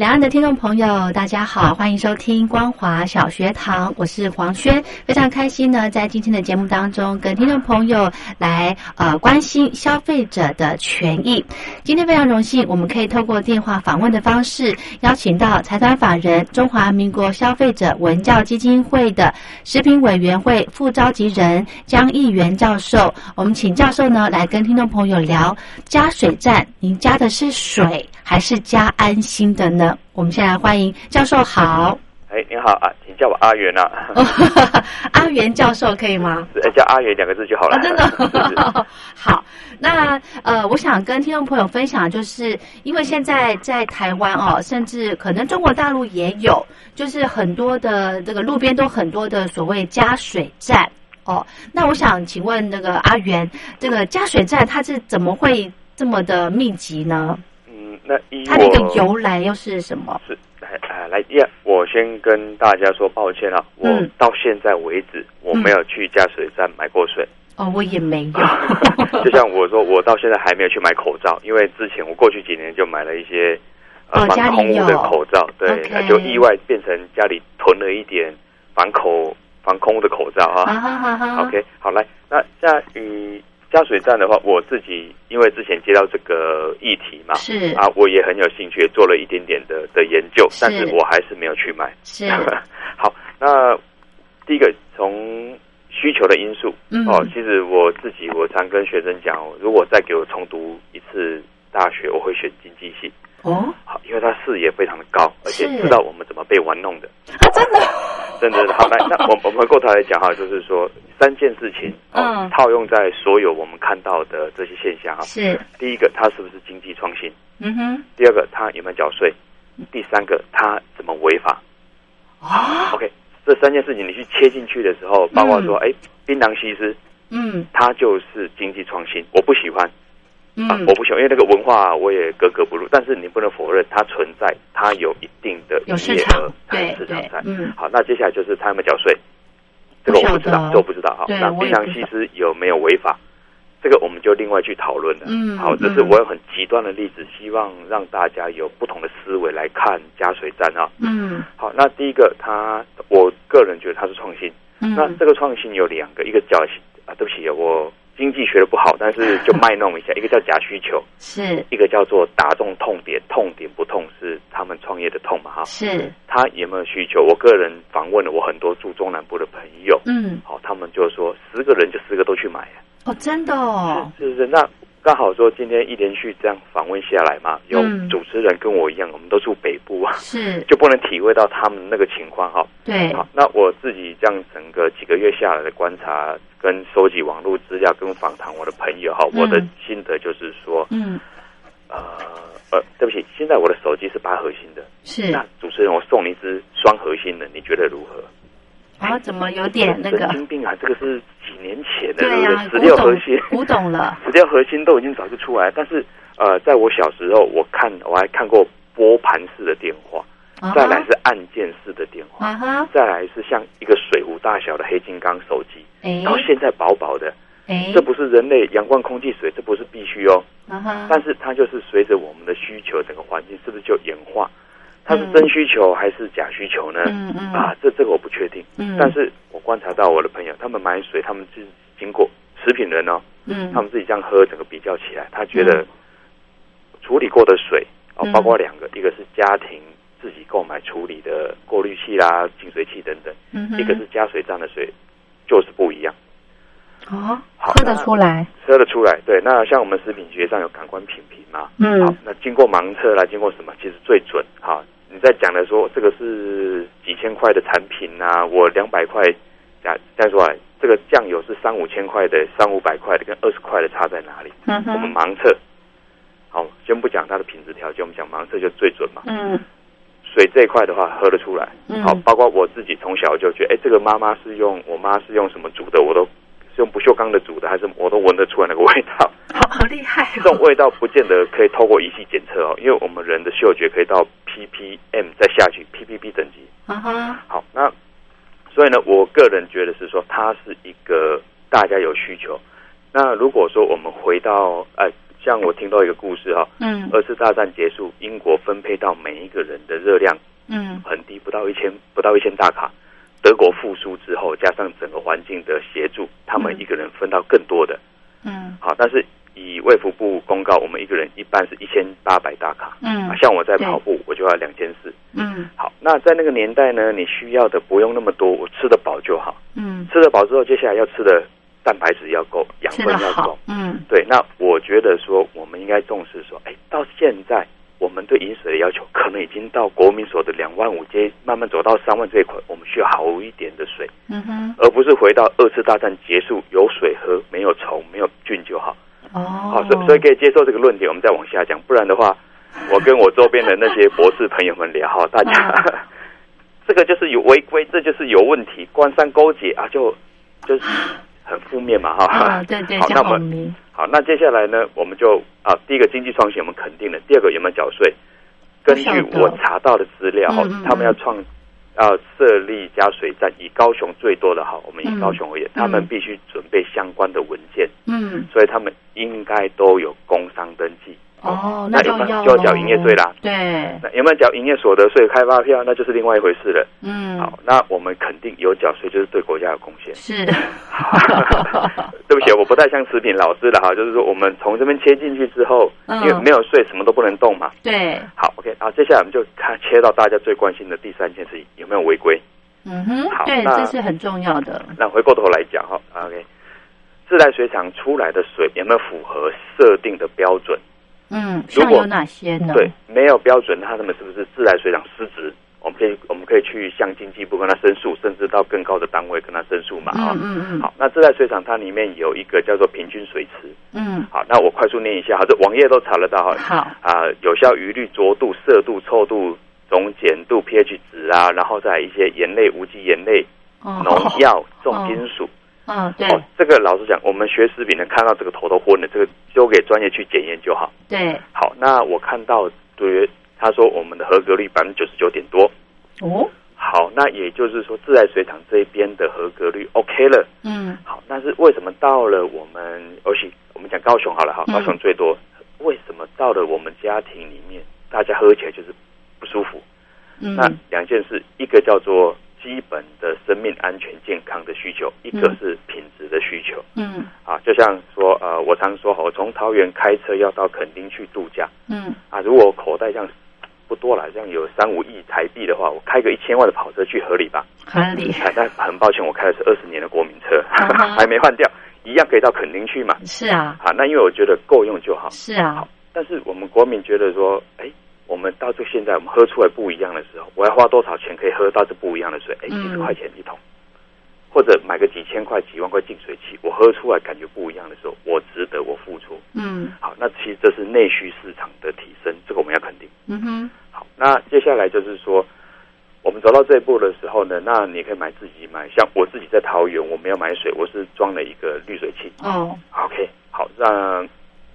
两岸的听众朋友，大家好，欢迎收听光华小学堂，我是黄轩，非常开心呢，在今天的节目当中，跟听众朋友来呃关心消费者的权益。今天非常荣幸，我们可以透过电话访问的方式，邀请到财团法人中华民国消费者文教基金会的食品委员会副召集人江义元教授。我们请教授呢来跟听众朋友聊加水站，您加的是水还是加安心的呢？我们先来欢迎教授好。哎，你好啊，请叫我阿元啊。阿元教授可以吗？哎，叫阿元两个字就好了。真的。好，那呃，我想跟听众朋友分享，就是因为现在在台湾哦，甚至可能中国大陆也有，就是很多的这个路边都很多的所谓加水站哦。那我想请问那个阿元，这个加水站它是怎么会这么的密集呢？那依它的一个由来又是什么？是来啊来呀！我先跟大家说抱歉啊，我到现在为止我没有去加水站买过水。哦，我也没有。就像我说，我到现在还没有去买口罩，因为之前我过去几年就买了一些呃防空的口罩，对，那就意外变成家里囤了一点防口防空的口罩啊。好好好，OK，好来，那在与。加水站的话，我自己因为之前接到这个议题嘛，是啊，我也很有兴趣，做了一点点的的研究，但是我还是没有去买。是 好，那第一个从需求的因素嗯哦，其实我自己我常跟学生讲，如果再给我重读一次大学，我会选经济系。哦，好，因为他视野非常的高，而且知道我们怎么被玩弄的啊。真的，真的好来，那我我们回过头来讲哈，就是说三件事情，嗯，套用在所有我们看到的这些现象哈。是，第一个，它是不是经济创新？嗯哼。第二个，他有没有缴税？第三个，他怎么违法？啊，OK，这三件事情你去切进去的时候，包括说，哎，槟榔西施，嗯，他就是经济创新，我不喜欢。啊，我不喜欢，因为那个文化我也格格不入。但是你不能否认它存在，它有一定的有市场，对市场在。嗯，好，那接下来就是他们缴税，这个我不知道，这我不知道。好，那槟榔西施有没有违法？这个我们就另外去讨论了。嗯，好，这是我有很极端的例子，希望让大家有不同的思维来看加水站啊。嗯，好，那第一个，它我个人觉得它是创新。嗯，那这个创新有两个，一个叫啊，对不起，我。经济学的不好，但是就卖弄一下。一个叫假需求，是一个叫做打中痛点，痛点不痛是他们创业的痛嘛？哈，是他有没有需求？我个人访问了我很多住中南部的朋友，嗯，好，他们就说十个人就十个都去买哦，真的哦，是不是？那刚好说今天一连续这样访问下来嘛，有主持人跟我一样，我们都住北部啊，是 就不能体会到他们那个情况哈。对，好，那我自己这样整个几个月下来的观察。跟收集网络资料，跟访谈我的朋友哈，我的心得就是说，嗯，呃呃，对不起，现在我的手机是八核心的，是那主持人，我送你一支双核心的，你觉得如何？啊，怎么有点 那个神经病啊？这个是几年前的，对呀，十六核心，古董了，十六核心都已经早就出来，但是呃，在我小时候，我看我还看过拨盘式的电话。再来是按键式的电话，再来是像一个水壶大小的黑金刚手机，然后现在薄薄的，这不是人类阳光、空气、水，这不是必须哦。但是它就是随着我们的需求，整个环境是不是就演化？它是真需求还是假需求呢？啊，这这个我不确定。但是我观察到我的朋友，他们买水，他们是经过食品人哦，嗯他们自己这样喝，整个比较起来，他觉得处理过的水哦，包括两个，一个是家庭。自己购买处理的过滤器啦、净水器等等，一个是加水站的水，就是不一样。哦，喝得出来，喝得出来。对，那像我们食品学上有感官品评嘛，嗯，好，那经过盲测啦，经过什么，其实最准。好，你在讲的说这个是几千块的产品呐，我两百块，这样说啊，这个酱油是三五千块的，三五百块的跟二十块的差在哪里？嗯我们盲测，好，先不讲它的品质条件，我们讲盲测就最准嘛。嗯。水这一块的话，喝得出来。嗯。好，包括我自己从小就觉得，哎，这个妈妈是用我妈是用什么煮的，我都是用不锈钢的煮的，还是我都闻得出来那个味道。好好厉害。这种味道不见得可以透过仪器检测哦，因为我们人的嗅觉可以到 ppm 再下去 ppp 等级。啊哈。好，那所以呢，我个人觉得是说，它是一个大家有需求。那如果说我们回到哎。像我听到一个故事哈，嗯，二次大战结束，英国分配到每一个人的热量，嗯，很低，不到一千，不到一千大卡。德国复苏之后，加上整个环境的协助，他们一个人分到更多的，嗯，好。但是以卫福部公告，我们一个人一般是一千八百大卡，嗯，像我在跑步，我就要两千四，嗯，好。那在那个年代呢，你需要的不用那么多，我吃得饱就好，嗯，吃得饱之后，接下来要吃的。蛋白质要够，养分要够，嗯，对。那我觉得说，我们应该重视说，哎，到现在我们对饮水的要求，可能已经到国民所的两万五阶，慢慢走到三万这一块，我们需要好一点的水，嗯哼，而不是回到二次大战结束，有水喝，没有虫，没有菌就好。哦，好，所所以可以接受这个论点，我们再往下讲。不然的话，我跟我周边的那些博士朋友们聊，哈，大家 这个就是有违规，这就是有问题，官商勾结啊，就就是。很负面嘛，哈，对对，好，那我们好，那接下来呢，我们就啊，第一个经济创新我们肯定了，第二个有没有缴税？根据我查到的资料，他们要创要设立加水站，以高雄最多的哈，我们以高雄而言，他们必须准备相关的文件，嗯，所以他们应该都有工商登记。哦，那就要就要缴营业税啦。对，那有没有缴营业所得税、开发票，那就是另外一回事了。嗯，好，那我们肯定有缴税，就是对国家有贡献。是，对不起，我不太像食品老师了哈，就是说我们从这边切进去之后，因为没有税，什么都不能动嘛。对，好，OK，好，接下来我们就看切到大家最关心的第三件事情，有没有违规？嗯哼，好，对，这是很重要的。那回过头来讲哈，OK，自来水厂出来的水有没有符合设定的标准？嗯，像有哪些呢？对，没有标准，他们是不是自来水厂失职？我们可以，我们可以去向经济部跟他申诉，甚至到更高的单位跟他申诉嘛？啊，嗯嗯。好，那自来水厂它里面有一个叫做平均水池。嗯。好，那我快速念一下，好，这网页都查得到哈。好。啊，有效余氯、浊度、色度、臭度、总碱度、pH 值啊，然后再一些盐类、无机盐类、农药、重金属。嗯，对，这个老实讲，我们学食品能看到这个头都昏了，这个交给专业去检验就好。对，好，那我看到对他说我们的合格率百分之九十九点多。哦，好，那也就是说自来水厂这边的合格率 OK 了。嗯，好，但是为什么到了我们，而且我们讲高雄好了哈，高雄最多，为什么到了我们家庭里面，大家喝起来就是不舒服？嗯，那两件事，一个叫做。基本的生命安全健康的需求，一个是啊，就像说，呃，我常说，我从桃园开车要到垦丁去度假。嗯，啊，如果口袋这样不多了，这样有三五亿台币的话，我开个一千万的跑车去合理吧？合理。但很抱歉，我开的是二十年的国民车，还没换掉，一样可以到垦丁去嘛？是啊。啊，那因为我觉得够用就好。是啊。好，但是我们国民觉得说，哎。我们到这现在，我们喝出来不一样的时候，我要花多少钱可以喝到这不一样的水？哎，几十块钱一桶，或者买个几千块、几万块净水器，我喝出来感觉不一样的时候，我值得我付出。嗯，好，那其实这是内需市场的提升，这个我们要肯定。嗯哼，好，那接下来就是说，我们走到这一步的时候呢，那你可以买自己买，像我自己在桃园，我没有买水，我是装了一个滤水器。哦，OK，好，让。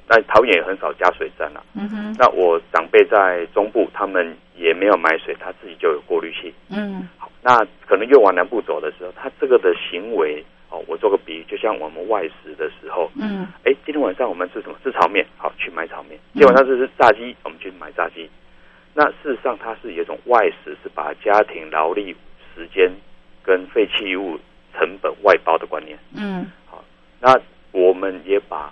那桃园也很少加水站了。嗯哼。那我长辈在中部，他们也没有买水，他自己就有过滤器。嗯。好，那可能越往南部走的时候，他这个的行为，哦，我做个比喻，就像我们外食的时候，嗯，哎，今天晚上我们吃什么？吃炒面，好，去买炒面。今天晚上是吃炸鸡，我们去买炸鸡。那事实上，它是有一种外食，是把家庭劳力、时间跟废弃物成本外包的观念。嗯。好，那我们也把。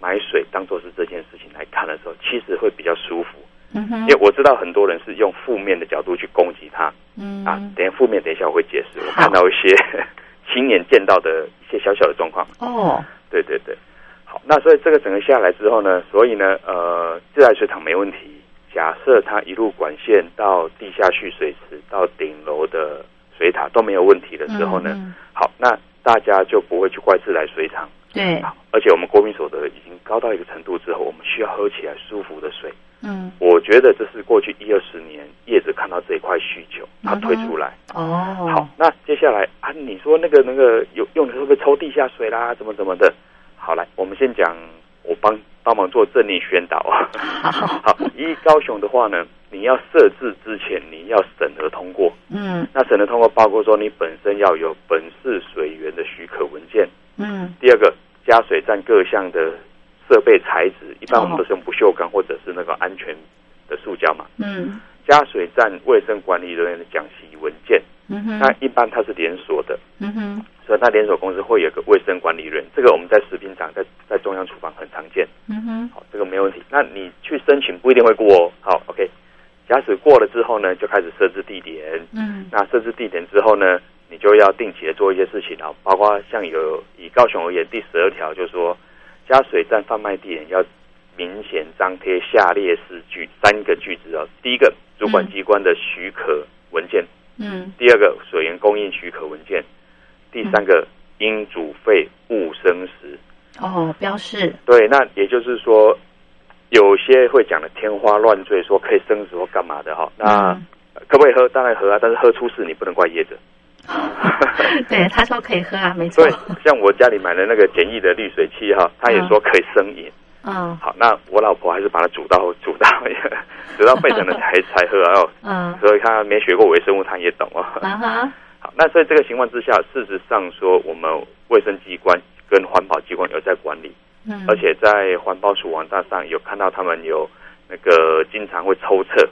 买水当做是这件事情来看的时候，其实会比较舒服。嗯哼，因为我知道很多人是用负面的角度去攻击他。嗯啊，等下负面，等一下我会解释。我看到一些 亲眼见到的一些小小的状况。哦，对对对，好，那所以这个整个下来之后呢，所以呢，呃，自来水厂没问题。假设它一路管线到地下蓄水池到顶楼的水塔都没有问题的时候呢，好，那大家就不会去怪自来水厂。对，而且我们国民所得已经高到一个程度之后，我们需要喝起来舒服的水。嗯，我觉得这是过去一二十年业者看到这一块需求，他推出来。哦，好，那接下来啊，你说那个那个有用的会不会抽地下水啦？怎么怎么的？好，来，我们先讲，我帮帮忙做正力宣导啊。好，一高雄的话呢，你要设置之前，你要审核通过。嗯，那审核通过包括说，你本身要有本市水源的许可文件。嗯，第二个。加水站各项的设备材质，一般我们都是用不锈钢或者是那个安全的塑胶嘛。嗯。加水站卫生管理人员的讲习文件，嗯哼。那一般它是连锁的。嗯哼。所以它连锁公司会有个卫生管理人，这个我们在食品厂在在中央厨房很常见。嗯哼。好，这个没问题。那你去申请不一定会过哦。好，OK。假使过了之后呢，就开始设置地点。嗯。那设置地点之后呢？你就要定期的做一些事情啊，包括像有以高雄而言，第十二条就是说，加水站贩卖地点要明显张贴下列四句三个句子哦。第一个，主管机关的许可文件；嗯，第二个，水源供应许可文件；第三个，应煮沸勿生食。哦，标示。对，那也就是说，有些会讲的天花乱坠，说可以生食或干嘛的哈。那可不可以喝？当然喝啊，但是喝出事你不能怪业者。对，他说可以喝啊，没错。对，像我家里买的那个简易的滤水器哈，他也说可以生饮。嗯，好，那我老婆还是把它煮到煮到 煮到沸腾了才才喝哦。嗯，所以他没学过微生物，他也懂哦。好，那所以这个情况之下，事实上说，我们卫生机关跟环保机关有在管理，嗯，而且在环保署网站上有看到他们有那个经常会抽测。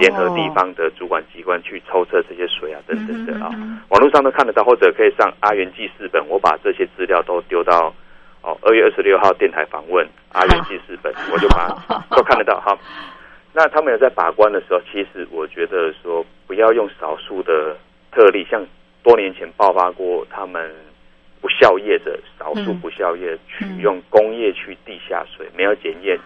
联合地方的主管机关去抽测这些水啊，等等的啊，网络上都看得到，或者可以上阿元记事本，我把这些资料都丢到哦，二月二十六号电台访问阿元记事本，我就把 都看得到。哈，那他们有在把关的时候，其实我觉得说不要用少数的特例，像多年前爆发过他们不孝业者，少数不孝业取用工业区地下水没有检验。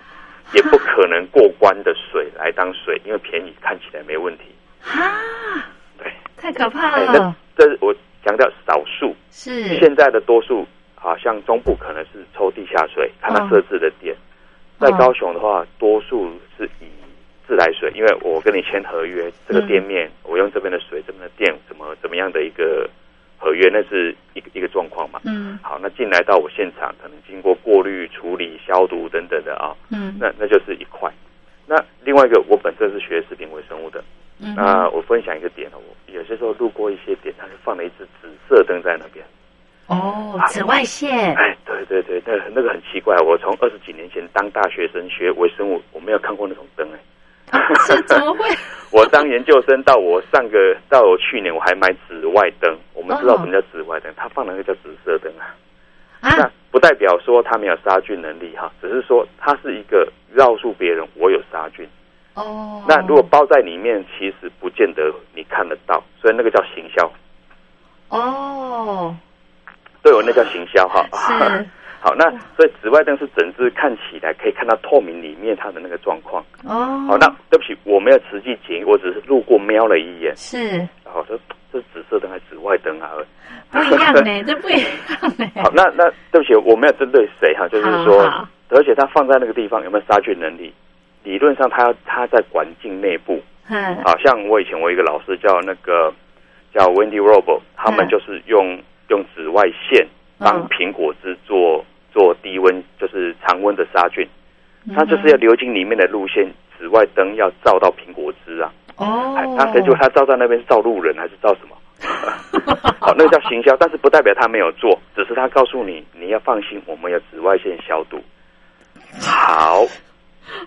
也不可能过关的水来当水，因为便宜看起来没问题。啊，对，太可怕了。这是我强调少数，是现在的多数，好像中部可能是抽地下水，看他设置的点。在高雄的话，多数是以自来水，因为我跟你签合约，这个店面我用这边的水，这边的电怎么怎么样的一个。合约那是一个一个状况嘛，嗯，好，那进来到我现场，可能经过过滤、处理、消毒等等的啊，嗯，那那就是一块。那另外一个，我本身是学食品微生物的，嗯，那我分享一个点哦，我有些时候路过一些点，它就放了一只紫色灯在那边，哦，紫外线，哎，对对对，那那个很奇怪，我从二十几年前当大学生学微生物，我没有看过那种灯哎。是怎么会？我当研究生到我上个到我去年我还买紫外灯。我们知道什么叫紫外灯，它放的那个叫紫色灯啊。那不代表说它没有杀菌能力哈，只是说它是一个告诉别人我有杀菌。哦。那如果包在里面，其实不见得你看得到，所以那个叫行销。哦。对，我那叫行销哈。是。好，那所以紫外灯是整只看起来可以看到透明里面它的那个状况。哦。好，那对不起，我没有实际检验，我只是路过瞄了一眼。是。然后说这紫色灯还是紫外灯啊？不一样呢，这不一样呢。好，那那对不起，我没有针对谁哈，就是说，而且它放在那个地方有没有杀菌能力？理论上，它要它在环境内部。嗯。好像我以前我一个老师叫那个叫 Wendy Robo，他们就是用用紫外线帮苹果汁做。做低温就是常温的杀菌，它就是要流经里面的路线，紫外灯要照到苹果汁啊。哦，那谁就他照在那边照路人还是照什么？好，那个叫行销，但是不代表他没有做，只是他告诉你你要放心，我们有紫外线消毒。好，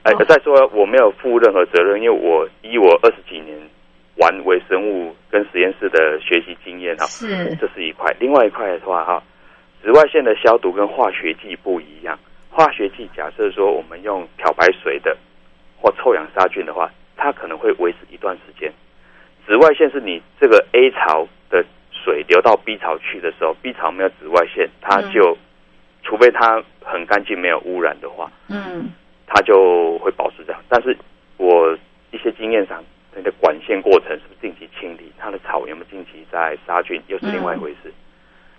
哎，再说我没有负任何责任，因为我以我二十几年玩微生物跟实验室的学习经验哈，是这是一块，另外一块的话哈。紫外线的消毒跟化学剂不一样。化学剂假设说我们用漂白水的或臭氧杀菌的话，它可能会维持一段时间。紫外线是你这个 A 槽的水流到到 B 槽去的时候，B 槽没有紫外线，它就除非它很干净没有污染的话，嗯，它就会保持这样。但是我一些经验上，那个管线过程是不是定期清理，它的草有没有定期在杀菌，又是另外一回事。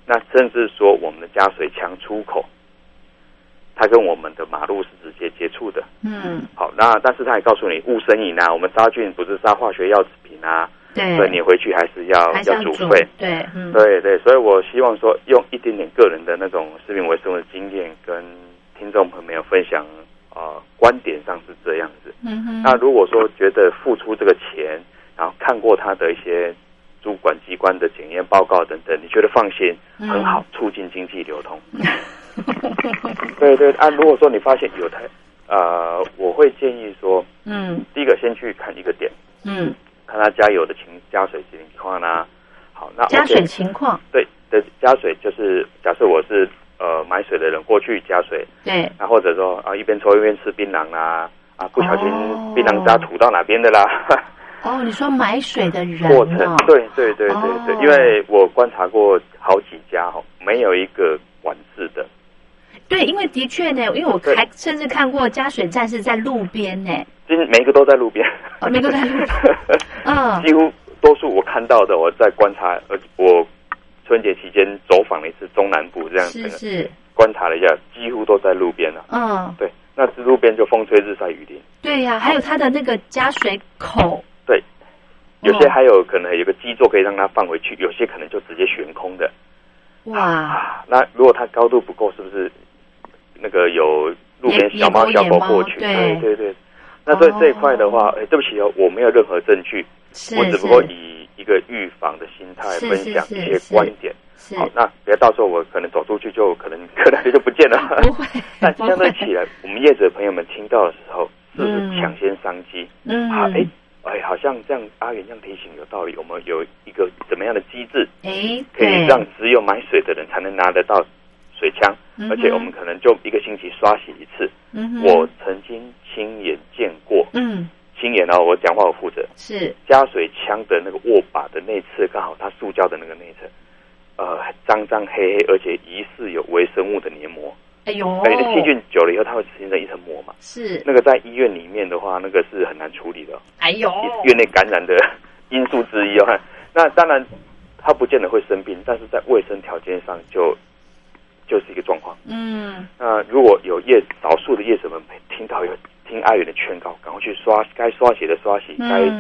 那甚至说我们的加水枪出口。它跟我们的马路是直接接触的。嗯，好，那但是他也告诉你，勿生饮啊，我们杀菌不是杀化学药品啊。对，所以你回去还是要要煮沸。对，对对，所以我希望说，用一点点个人的那种食品卫生的经验，跟听众朋友分享啊，观点上是这样子。嗯哼。那如果说觉得付出这个钱，然后看过他的一些主管机关的检验报告等等，你觉得放心，很好，促进经济流通。对对啊，如果说你发现有台，呃，我会建议说，嗯，第一个先去看一个点，嗯，看他加油的情加水情况呢。好，那加水情况，对的，加水就是假设我是呃买水的人过去加水，对，那或者说啊一边抽一边吃槟榔啦，啊不小心槟榔渣吐到哪边的啦。哦，你说买水的人过程，对对对对对，因为我观察过好几家哈，没有一个管制的。对，因为的确呢，因为我还甚至看过加水站是在路边呢，今每个都在路边，每个在路边，嗯，几乎多数我看到的，我在观察，呃，我春节期间走访了一次中南部，这样子是观察了一下，几乎都在路边了，嗯，对，那是路边就风吹日晒雨淋，对呀，还有它的那个加水口，对，有些还有可能有个基座可以让它放回去，有些可能就直接悬空的，哇，那如果它高度不够，是不是？那个有路边小猫小狗过去，对对对。那所以这一块的话，哎，对不起哦，我没有任何证据，我只不过以一个预防的心态分享一些观点。好，那别到时候我可能走出去就可能可能就不见了。不会。但相对起来，我们业者朋友们听到的时候，是不是抢先商机？嗯。好，哎像这样阿元这样提醒有道理。我们有一个怎么样的机制？哎，可以让只有买水的人才能拿得到。水枪，而且我们可能就一个星期刷洗一次。嗯我曾经亲眼见过，嗯，亲眼哦，我讲话我负责。是加水枪的那个握把的内侧，刚好它塑胶的那个内侧，呃，脏脏黑黑，而且疑似有微生物的黏膜。哎呦，对，细菌久了以后，它会形成一层膜嘛。是那个在医院里面的话，那个是很难处理的。哎呦，院内感染的因素之一哦。那当然，他不见得会生病，但是在卫生条件上就。就是一个状况。嗯，那如果有业少数的业者们听到有听阿远的劝告，赶快去刷该刷洗的刷洗，该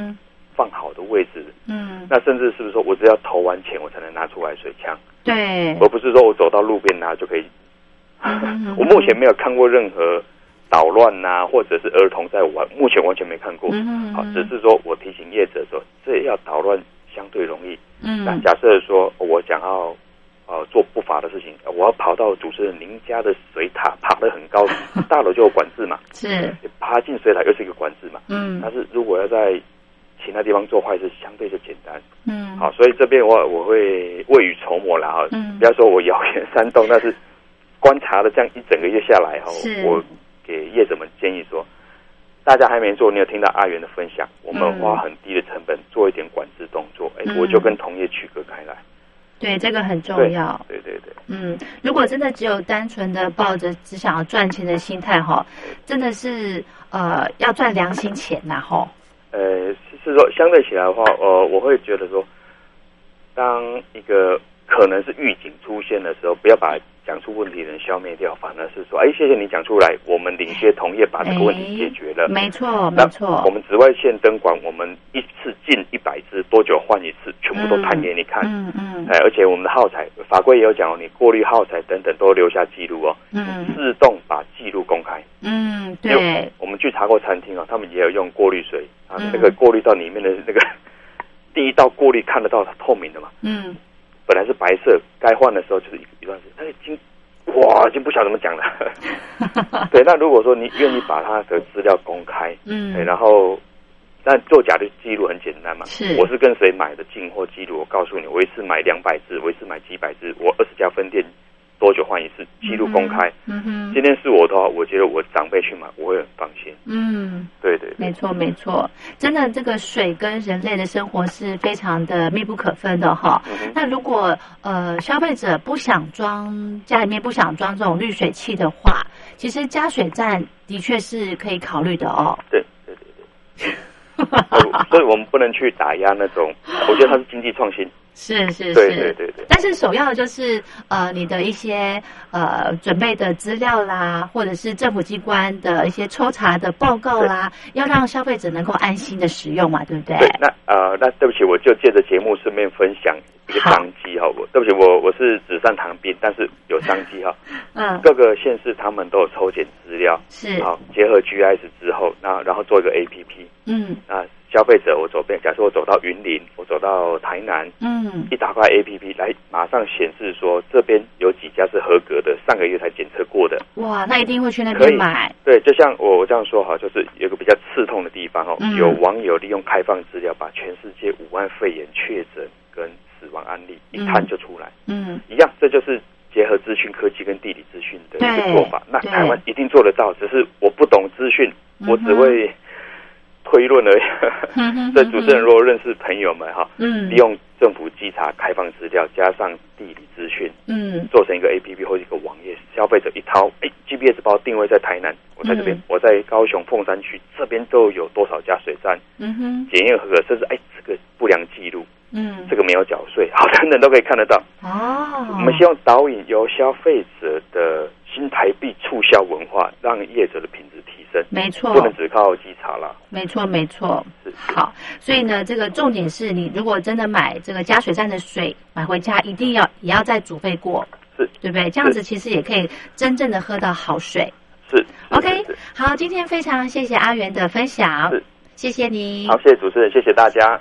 放好的位置。嗯，那甚至是不是说我只要投完钱，我才能拿出来水枪？对，而不是说我走到路边拿就可以。我目前没有看过任何捣乱呐，或者是儿童在玩，目前完全没看过。好，只是说我提醒业者说，这要捣乱相对容易。嗯，那假设说我想要。呃，做不法的事情，我要跑到主持人您家的水塔，爬得很高，大楼就有管制嘛。是，爬进水塔又是一个管制嘛。嗯。但是如果要在其他地方做坏事，相对就简单。嗯。好，所以这边我我会未雨绸缪了哈。嗯。不要说我谣言煽动，但是观察了这样一整个月下来哈，我给业者们建议说，大家还没做，你有听到阿元的分享，我们花很低的成本做一点管制动作，哎，我就跟同业区隔开来。对，这个很重要。对对对。嗯，如果真的只有单纯的抱着只想要赚钱的心态哈，真的是呃要赚良心钱呐哈。呃，是说相对起来的话，呃，我会觉得说，当一个可能是预警出现的时候，不要把。讲出问题的人消灭掉，反而是说，哎，谢谢你讲出来，我们领先同业把这个问题解决了。没错，没错。我们紫外线灯管，我们一次进一百支，多久换一次？全部都弹给你看。嗯嗯。哎，而且我们的耗材法规也有讲哦，你过滤耗材等等都留下记录哦。嗯。自动把记录公开。嗯，对。我们去查过餐厅哦，他们也有用过滤水啊，那个过滤到里面的那个 第一道过滤看得到它透明的嘛。嗯。本来是白色，该换的时候就是一一段时间，那，已经哇，已经不晓得怎么讲了。对，那如果说你愿意把他的资料公开，嗯，然后，那做假的记录很简单嘛，是，我是跟谁买的进货记录，我告诉你，我一次买两百只，我一次买几百只，我二十家分店多久换一次，记录公开。嗯哼，今天是我的话，我觉得我长辈去买，我会很放心。嗯，对对，没错没错，真的这个水跟人类的生活是非常的密不可分的哈。那如果呃消费者不想装家里面不想装这种滤水器的话，其实加水站的确是可以考虑的哦。对对对对。所以，我们不能去打压那种。我觉得它是经济创新。是是是，对对对对。但是首要的就是呃，你的一些呃准备的资料啦，或者是政府机关的一些抽查的报告啦，要让消费者能够安心的使用嘛，对不对？对。那呃，那对不起，我就借着节目顺便分享一个商机哈。我 对不起，我我是纸上谈兵，但是有商机哈。嗯。各个县市他们都有抽检资料，是好结合 GIS 之后，那然后做一个 APP。嗯。啊。消费者，我走遍，假设我走到云林，我走到台南，嗯，一打开 A P P 来，马上显示说这边有几家是合格的，上个月才检测过的。哇，那一定会去那边买。对，就像我我这样说哈，就是有个比较刺痛的地方哦，有网友利用开放资料，把全世界五万肺炎确诊跟死亡案例一探就出来。嗯，一样，这就是结合资讯科技跟地理资讯的一个做法。那台湾一定做得到，只是我不懂资讯，我只会。推论而已，所以 主持人如果认识朋友们哈，嗯。利用政府稽查开放资料加上地理资讯，嗯，做成一个 A P P 或一个网页，消费者一掏，哎，G P S 包定位在台南，我在这边，我在高雄凤山区这边都有多少家水站，嗯哼，检验合格，甚至哎，这个不良记录，嗯，这个没有缴税，好，等等都可以看得到。哦，我们希望导引由消费者的新台币促销文化，让业者的品质提升。没错，不能只靠稽查了。没错，没错。好，所以呢，这个重点是你如果真的买这个加水站的水买回家，一定要也要再煮沸过，是，对不对？这样子其实也可以真正的喝到好水。是，OK。好，今天非常谢谢阿元的分享，谢谢你。好，谢谢主持人，谢谢大家。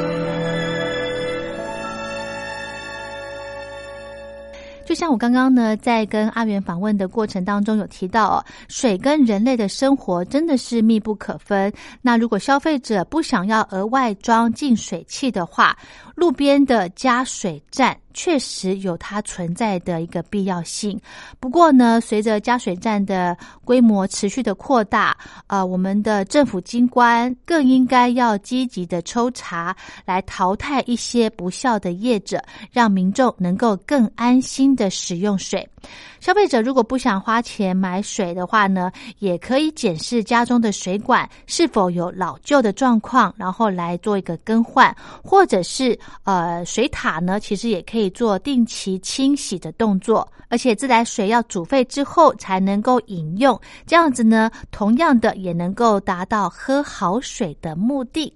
像我刚刚呢，在跟阿元访问的过程当中有提到，水跟人类的生活真的是密不可分。那如果消费者不想要额外装净水器的话，路边的加水站。确实有它存在的一个必要性。不过呢，随着加水站的规模持续的扩大，呃，我们的政府机关更应该要积极的抽查，来淘汰一些不孝的业者，让民众能够更安心的使用水。消费者如果不想花钱买水的话呢，也可以检视家中的水管是否有老旧的状况，然后来做一个更换，或者是呃水塔呢，其实也可以可以做定期清洗的动作，而且自来水要煮沸之后才能够饮用，这样子呢，同样的也能够达到喝好水的目的。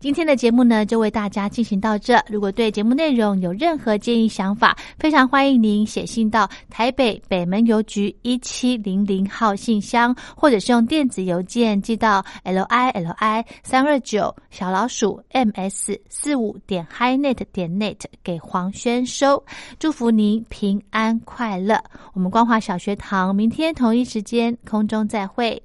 今天的节目呢，就为大家进行到这。如果对节目内容有任何建议想法，非常欢迎您写信到台北北门邮局一七零零号信箱，或者是用电子邮件寄到 l i l i 三二九小老鼠 m s 四五点 highnet 点 net 给黄轩收。祝福您平安快乐。我们光华小学堂明天同一时间空中再会。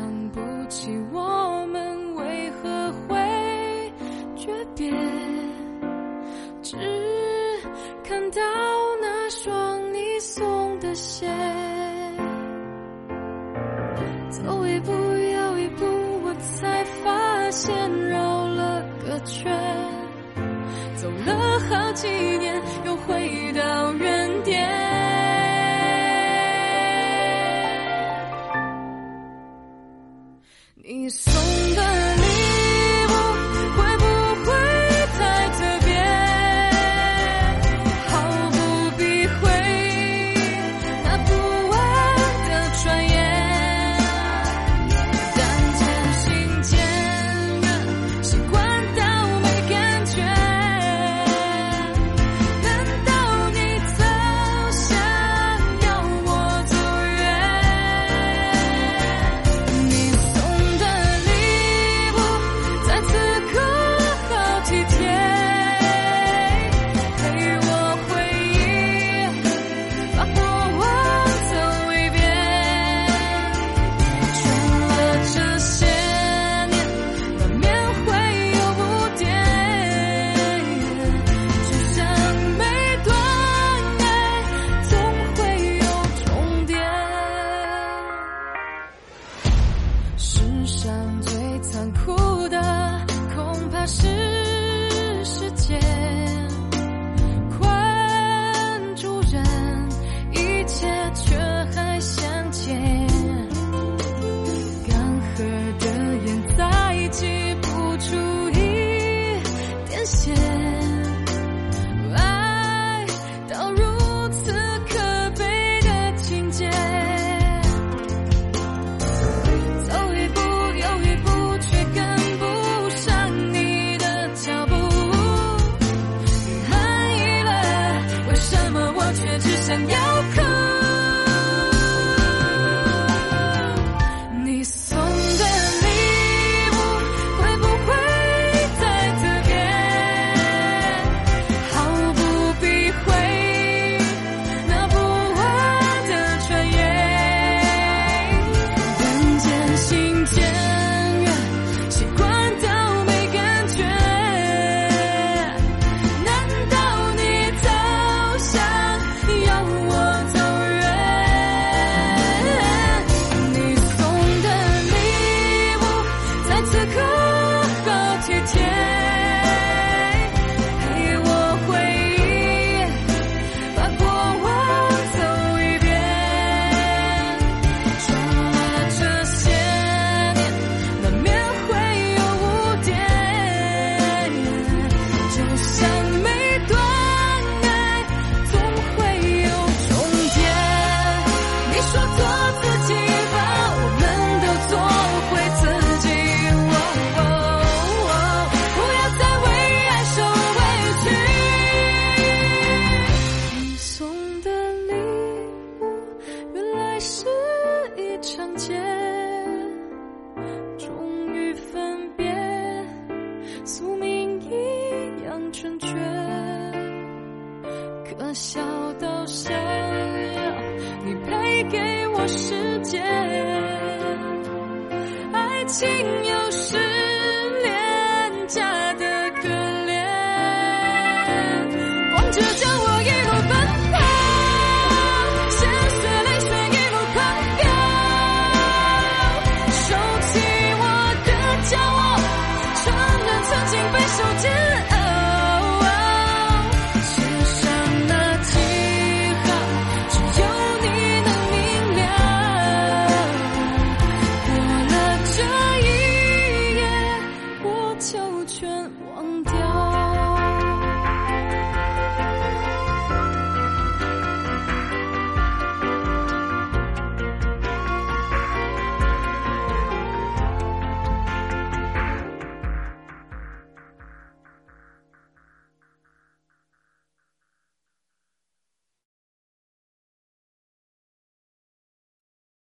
想不起我们为何会诀别只看到那双你送的鞋走一步又一步我才发现绕了个圈走了好几年又回到原